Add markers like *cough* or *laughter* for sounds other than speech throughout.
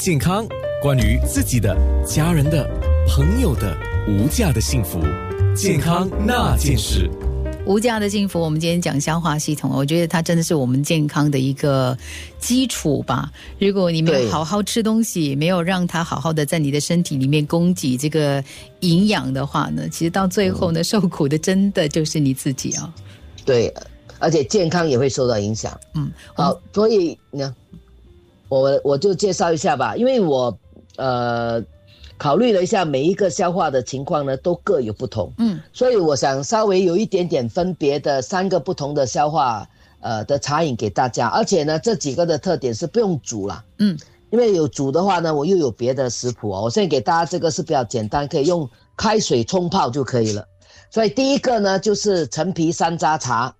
健康，关于自己的、家人的、朋友的无价的幸福，健康那件事。无价的幸福，我们今天讲消化系统，我觉得它真的是我们健康的一个基础吧。如果你没有好好吃东西，没有让它好好的在你的身体里面供给这个营养的话呢，其实到最后呢，受苦的真的就是你自己啊。对，而且健康也会受到影响。嗯，好，所以呢，我我就介绍一下吧，因为我呃考虑了一下每一个消化的情况呢，都各有不同。嗯，所以我想稍微有一点点分别的三个不同的消化呃的茶饮给大家，而且呢，这几个的特点是不用煮啦。嗯，因为有煮的话呢，我又有别的食谱哦。我现在给大家这个是比较简单，可以用开水冲泡就可以了。所以第一个呢就是陈皮山楂茶，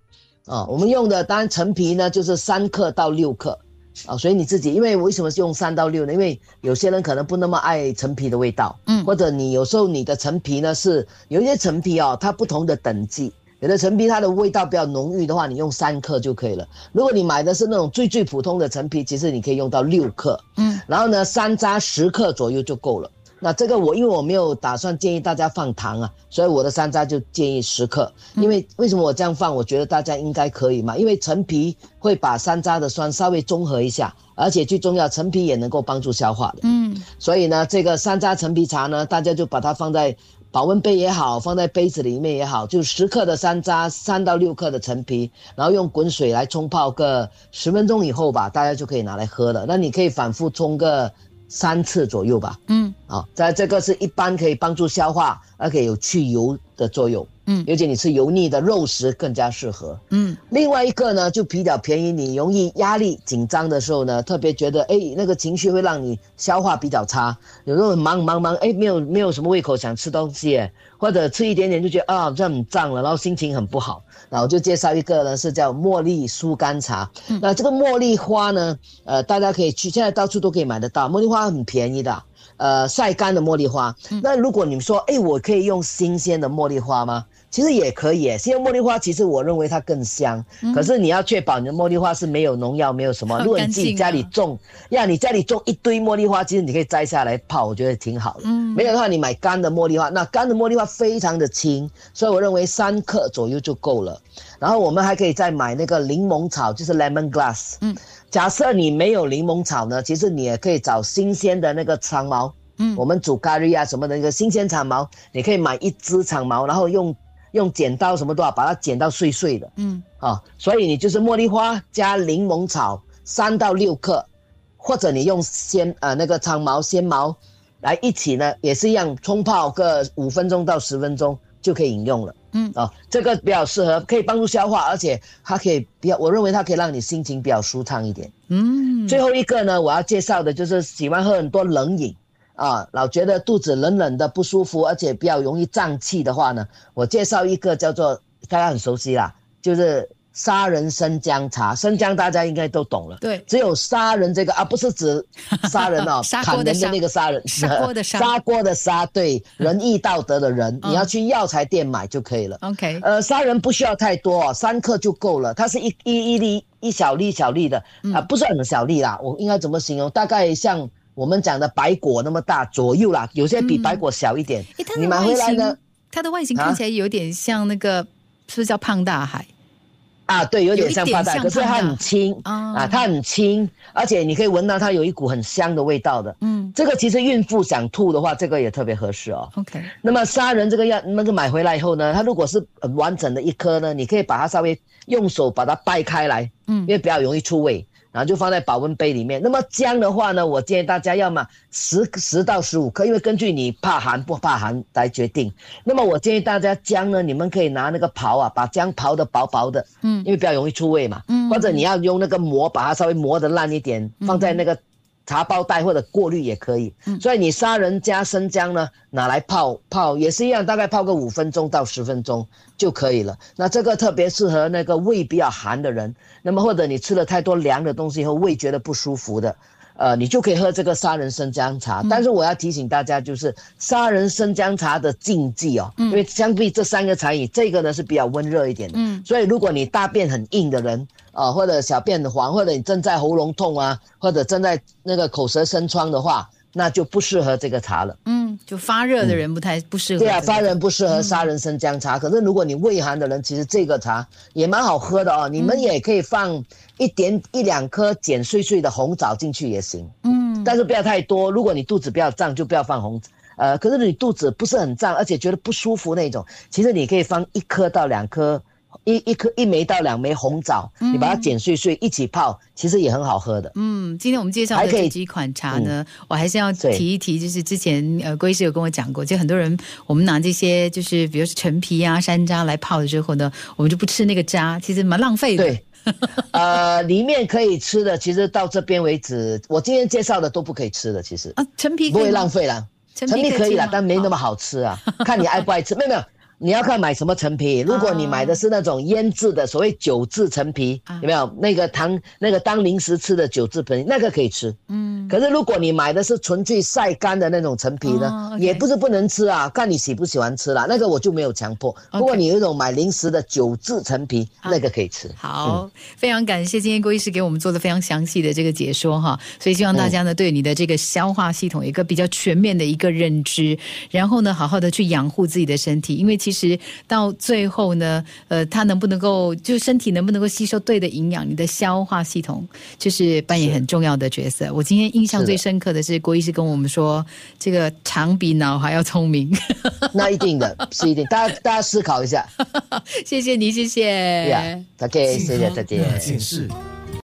啊，我们用的当然陈皮呢就是三克到六克，啊，所以你自己，因为为什么是用三到六呢？因为有些人可能不那么爱陈皮的味道，嗯或者你有时候你的陈皮呢是有一些陈皮哦，它不同的等级。有的陈皮它的味道比较浓郁的话，你用三克就可以了。如果你买的是那种最最普通的陈皮，其实你可以用到六克。嗯，然后呢，山楂十克左右就够了。那这个我因为我没有打算建议大家放糖啊，所以我的山楂就建议十克。因为为什么我这样放？我觉得大家应该可以嘛，因为陈皮会把山楂的酸稍微中和一下，而且最重要，陈皮也能够帮助消化的。嗯所以呢，这个山楂陈皮茶呢，大家就把它放在保温杯也好，放在杯子里面也好，就十克的山楂，三到六克的陈皮，然后用滚水来冲泡个十分钟以后吧，大家就可以拿来喝了。那你可以反复冲个三次左右吧。嗯啊，在这个是一般可以帮助消化，而且有去油的作用。嗯尤其你吃油腻的肉食更加适合。嗯另外一个呢，就比较便宜，你容易压力紧张的时候呢，特别觉得哎，那个情绪会让你消化比较差，有时候忙忙忙，哎，没有没有什么胃口想吃东西，哎或者吃一点点就觉得啊，这样很胀了，然后心情很不好。然后我就介绍一个呢，是叫茉莉疏肝茶。那这个茉莉花呢，呃，大家可以去，现在到处都可以买得到，茉莉花很便宜的。呃，晒干的茉莉花。那如果你们说，哎，我可以用新鲜的茉莉花吗？其实也可以耶，新鲜茉莉花其实我认为它更香，可是你要确保你的茉莉花是没有农药、没有什么。好如果你自己家里种，呀，你家里种一堆茉莉花，其实你可以摘下来泡，我觉得挺好的。嗯没有的话，你买干的茉莉花，那干的茉莉花非常的轻，所以我认为三克左右就够了。然后我们还可以再买那个柠檬草，就是 lemon grass。嗯，假设你没有柠檬草呢，其实你也可以找新鲜的那个长毛。嗯我们煮咖喱啊什么的那个新鲜长毛，你可以买一支长毛，然后用用剪刀什么都好，把它剪到碎碎的。嗯啊，所以你就是茉莉花加柠檬草三到六克，或者你用鲜呃那个长毛鲜毛来一起呢，也是一样冲泡个五分钟到十分钟就可以饮用了。嗯啊，这个比较适合，可以帮助消化，而且它可以比较，我认为它可以让你心情比较舒畅一点。嗯，最后一个呢，我要介绍的就是喜欢喝很多冷饮啊，老觉得肚子冷冷的不舒服，而且比较容易胀气的话呢，我介绍一个叫做大家很熟悉啦，就是杀人生姜茶。生姜大家应该都懂了，对只有杀人这个啊，不是指 *laughs* 杀人哦砂，*laughs* 砍人的那个杀人，砂锅的砂砂锅的砂，对，*laughs* 仁义道德的仁，嗯你要去药材店买就可以了。OK，呃，杀人不需要太多哦，三克就够了。它是一一一粒一小粒小粒的啊、不是很小粒啦。我应该怎么形容？大概像我们讲的白果那么大左右啦，有些比白果小一点。你买回来呢形，？它的外形啊看起来有点像那个，是不是叫胖大海？啊，对，有点点像发带，可是它很轻啊啊，它很轻，而且你可以闻到它有一股很香的味道的。嗯。这个其实孕妇想吐的话，这个也特别合适哦。，OK，那么砂仁这个药，那个买回来以后呢，它如果是完整的一颗呢，你可以把它稍微用手把它掰开来，嗯。因为比较容易出味，然后就放在保温杯里面。那么姜的话呢，我建议大家要么十十到十五克，因为根据你怕寒不怕寒来决定。那么我建议大家姜呢，你们可以拿那个刨啊，把姜刨的薄薄的，嗯因为比较容易出味嘛，嗯或者你要用那个磨把它稍微磨的烂一点，放在那个茶包袋或者过滤也可以。嗯所以你杀人加生姜呢，拿来泡泡也是一样，大概泡个五分钟到十分钟就可以了。那这个特别适合那个胃比较寒的人，那么或者你吃了太多凉的东西以后胃觉得不舒服的。呃，你就可以喝这个杀人生姜茶。但是我要提醒大家，就是杀人生姜茶的禁忌哦，因为相比这三个茶饮，这个呢是比较温热一点的。嗯，所以如果你大便很硬的人，啊，或者小便黄，或者你正在喉咙痛啊，或者正在那个口舌生疮的话。那就不适合这个茶了。嗯，就发热的人不太不适合。对啊，发热不适合杀人生姜茶。可是如果你胃寒的人，其实这个茶也蛮好喝的哦。你们也可以放一点一两颗剪碎碎的红枣进去也行。嗯，但是不要太多。如果你肚子比较胀，就不要放红。呃，可是你肚子不是很胀，而且觉得不舒服那种，其实你可以放一颗到两颗。一一颗一枚到两枚红枣，你把它剪碎碎一起泡，其实也很好喝的。嗯，今天我们介绍的这几款茶呢，我还是要提一提，就是之前呃，郭医师有跟我讲过，就很多人我们拿这些就是比如说陈皮啊、山楂来泡了之后呢，我们就不吃那个渣，其实蛮浪费的。对，*laughs* 呃，里面可以吃的，其实到这边为止，我今天介绍的都不可以吃的，其实啊，陈皮不会浪费啦，陈皮可以啦，但没那么好吃啊，看你爱不爱吃，没 *laughs* 有没有。你要看买什么陈皮，如果你买的是那种腌制的，所谓酒制陈皮，有没有那个糖那个当零食吃的酒制陈皮，那个可以吃。嗯，可是如果你买的是纯粹晒干的那种陈皮呢，也不是不能吃啊，看你喜不喜欢吃啦。那个我就没有强迫。不过你有一种买零食的酒制陈皮，那个可以吃。好，非常感谢今天郭医师给我们做的非常详细的这个解说哈，所以希望大家呢对你的这个消化系统有一个比较全面的一个认知，然后呢好好的去养护自己的身体，因为。其实到最后呢，呃，它能不能够，就身体能不能够吸收对的营养，你的消化系统就是扮演很重要的角色。我今天印象最深刻的是郭医师跟我们说，这个肠比脑还要聪明。*laughs* 那一定的，是一定，大家大家思考一下。*laughs* 谢谢你，谢谢。OK，谢谢再见。